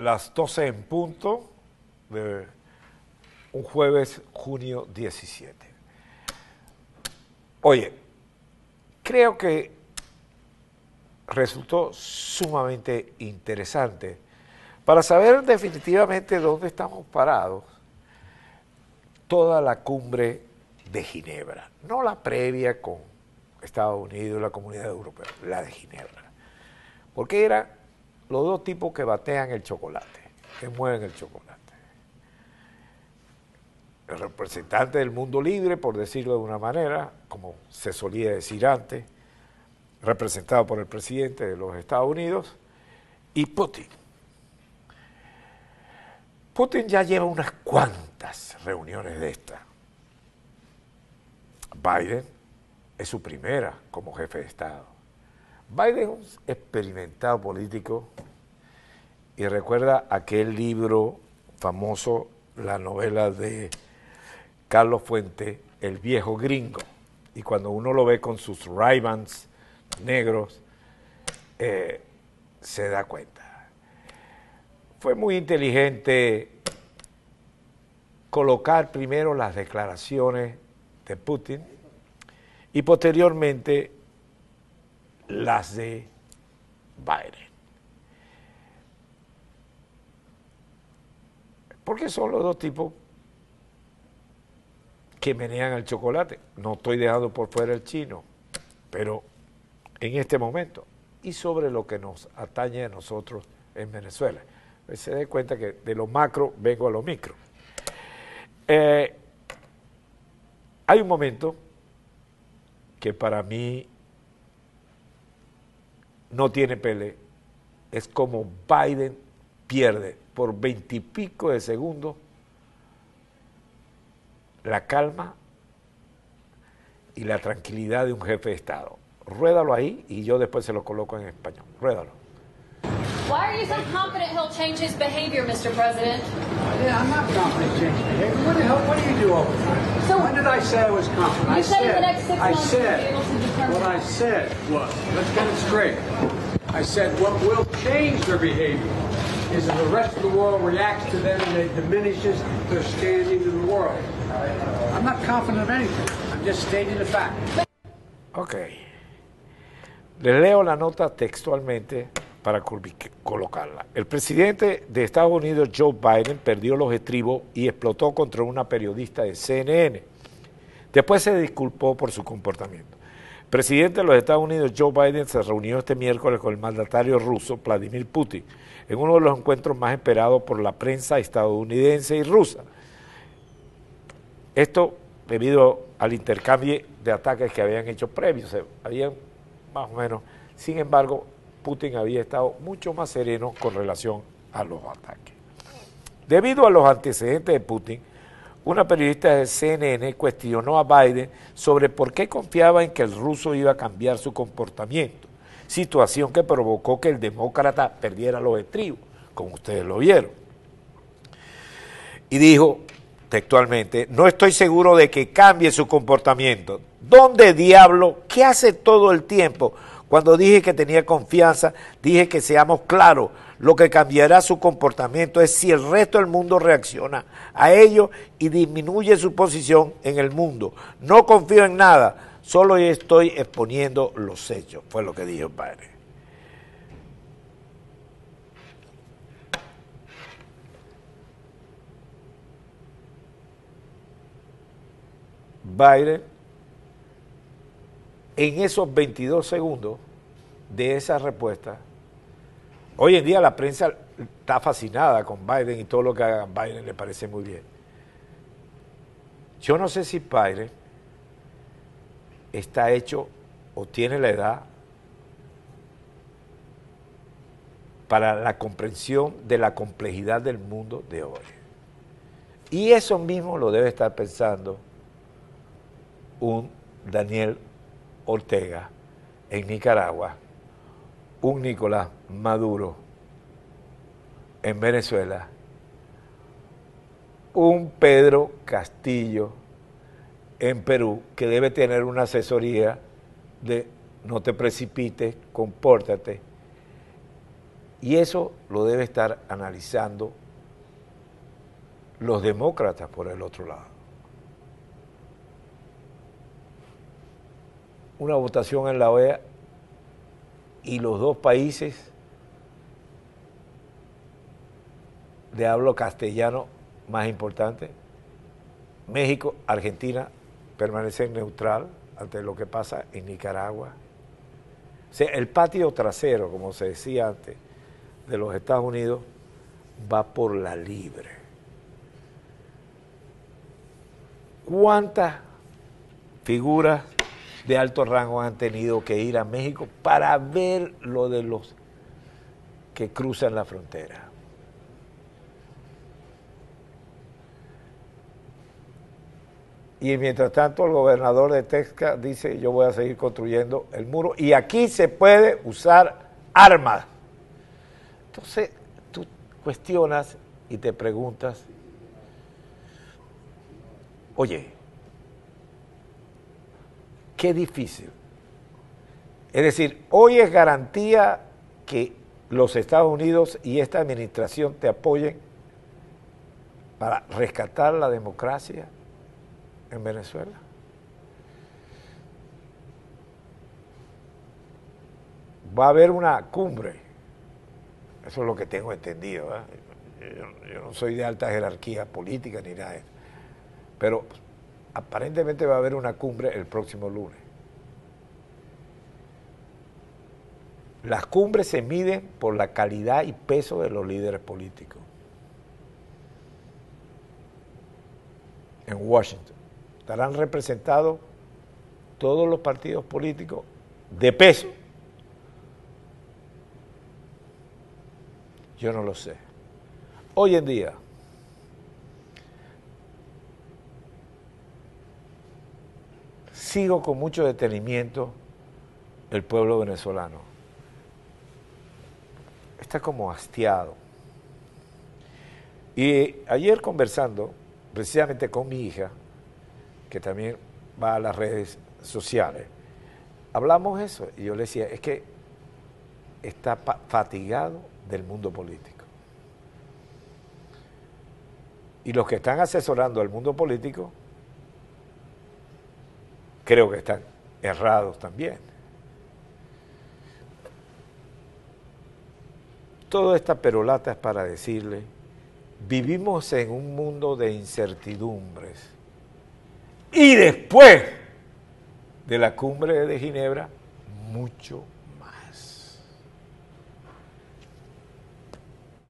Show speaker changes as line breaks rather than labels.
las 12 en punto de un jueves, junio 17. Oye, creo que resultó sumamente interesante para saber definitivamente dónde estamos parados toda la cumbre de Ginebra, no la previa con Estados Unidos la Comunidad Europea, la de Ginebra. Porque eran los dos tipos que batean el chocolate, que mueven el chocolate. El representante del mundo libre, por decirlo de una manera, como se solía decir antes, representado por el presidente de los Estados Unidos, y Putin. Putin ya lleva unas cuantas reuniones de estas. Biden es su primera como jefe de Estado. Biden es un experimentado político y recuerda aquel libro famoso, la novela de Carlos Fuente, El viejo gringo. Y cuando uno lo ve con sus ray negros, eh, se da cuenta. Fue muy inteligente colocar primero las declaraciones de Putin y posteriormente las de Biden. Porque son los dos tipos que menean el chocolate. No estoy dejando por fuera el chino, pero en este momento y sobre lo que nos atañe a nosotros en Venezuela. Se dé cuenta que de lo macro vengo a lo micro. Eh, hay un momento que para mí no tiene pele, es como Biden pierde por veintipico de segundos la calma y la tranquilidad de un jefe de Estado. Ruédalo ahí y yo después se lo coloco en español. Ruédalo.
Yeah, I'm not confident changing behavior. What the hell? What do you do over there? So when did I say I was confident?
You
I
said in
said,
the next six
I
months
said,
you'll be able to determine.
what I said was, let's get it straight. I said what will change their behavior is if the rest of the world reacts to them and it diminishes their standing in the world. I'm not confident of anything. I'm just stating the fact.
Ok. Les leo la nota textualmente para colocarla. El presidente de Estados Unidos, Joe Biden, perdió los estribos y explotó contra una periodista de CNN. Después se disculpó por su comportamiento. El presidente de los Estados Unidos, Joe Biden, se reunió este miércoles con el mandatario ruso, Vladimir Putin, en uno de los encuentros más esperados por la prensa estadounidense y rusa. Esto debido al intercambio de ataques que habían hecho previos, habían más o menos, sin embargo, Putin había estado mucho más sereno con relación a los ataques. Debido a los antecedentes de Putin, una periodista de CNN cuestionó a Biden sobre por qué confiaba en que el ruso iba a cambiar su comportamiento, situación que provocó que el demócrata perdiera los estribos, como ustedes lo vieron. Y dijo textualmente, no estoy seguro de que cambie su comportamiento. ¿Dónde diablo? ¿Qué hace todo el tiempo? Cuando dije que tenía confianza, dije que seamos claros, lo que cambiará su comportamiento es si el resto del mundo reacciona a ello y disminuye su posición en el mundo. No confío en nada, solo estoy exponiendo los hechos, fue lo que dijo el padre. Biden en esos 22 segundos de esa respuesta, hoy en día la prensa está fascinada con Biden y todo lo que haga Biden le parece muy bien. Yo no sé si Biden está hecho o tiene la edad para la comprensión de la complejidad del mundo de hoy. Y eso mismo lo debe estar pensando un Daniel Ortega en Nicaragua, un Nicolás Maduro en Venezuela, un Pedro Castillo en Perú, que debe tener una asesoría de no te precipites, compórtate, Y eso lo debe estar analizando los demócratas por el otro lado. Una votación en la OEA y los dos países de hablo castellano más importantes, México, Argentina, permanecen neutral ante lo que pasa en Nicaragua. O sea, el patio trasero, como se decía antes, de los Estados Unidos va por la libre. ¿Cuántas figuras de alto rango han tenido que ir a México para ver lo de los que cruzan la frontera? Y mientras tanto el gobernador de Texas dice, yo voy a seguir construyendo el muro y aquí se puede usar armas. Entonces tú cuestionas y te preguntas, oye, qué difícil. Es decir, hoy es garantía que los Estados Unidos y esta administración te apoyen para rescatar la democracia en Venezuela. Va a haber una cumbre, eso es lo que tengo entendido. Yo, yo, no soy de alta jerarquía política ni nada, pero aparentemente va a haber una cumbre el próximo lunes. Las cumbres se miden por la calidad y peso de los líderes políticos. En Washington estarán representados todos los partidos políticos de peso. Yo no lo sé. Hoy en día, sigo con mucho detenimiento el pueblo venezolano. Está como hastiado. Y ayer conversando, precisamente con mi hija, que también va a las redes sociales, hablamos eso y yo le decía, es que está fatigado del mundo político. Y los que están asesorando al mundo político creo que están errados también. Toda esta perolata es para decirle, vivimos en un mundo de incertidumbres. Y después de la cumbre de Ginebra, mucho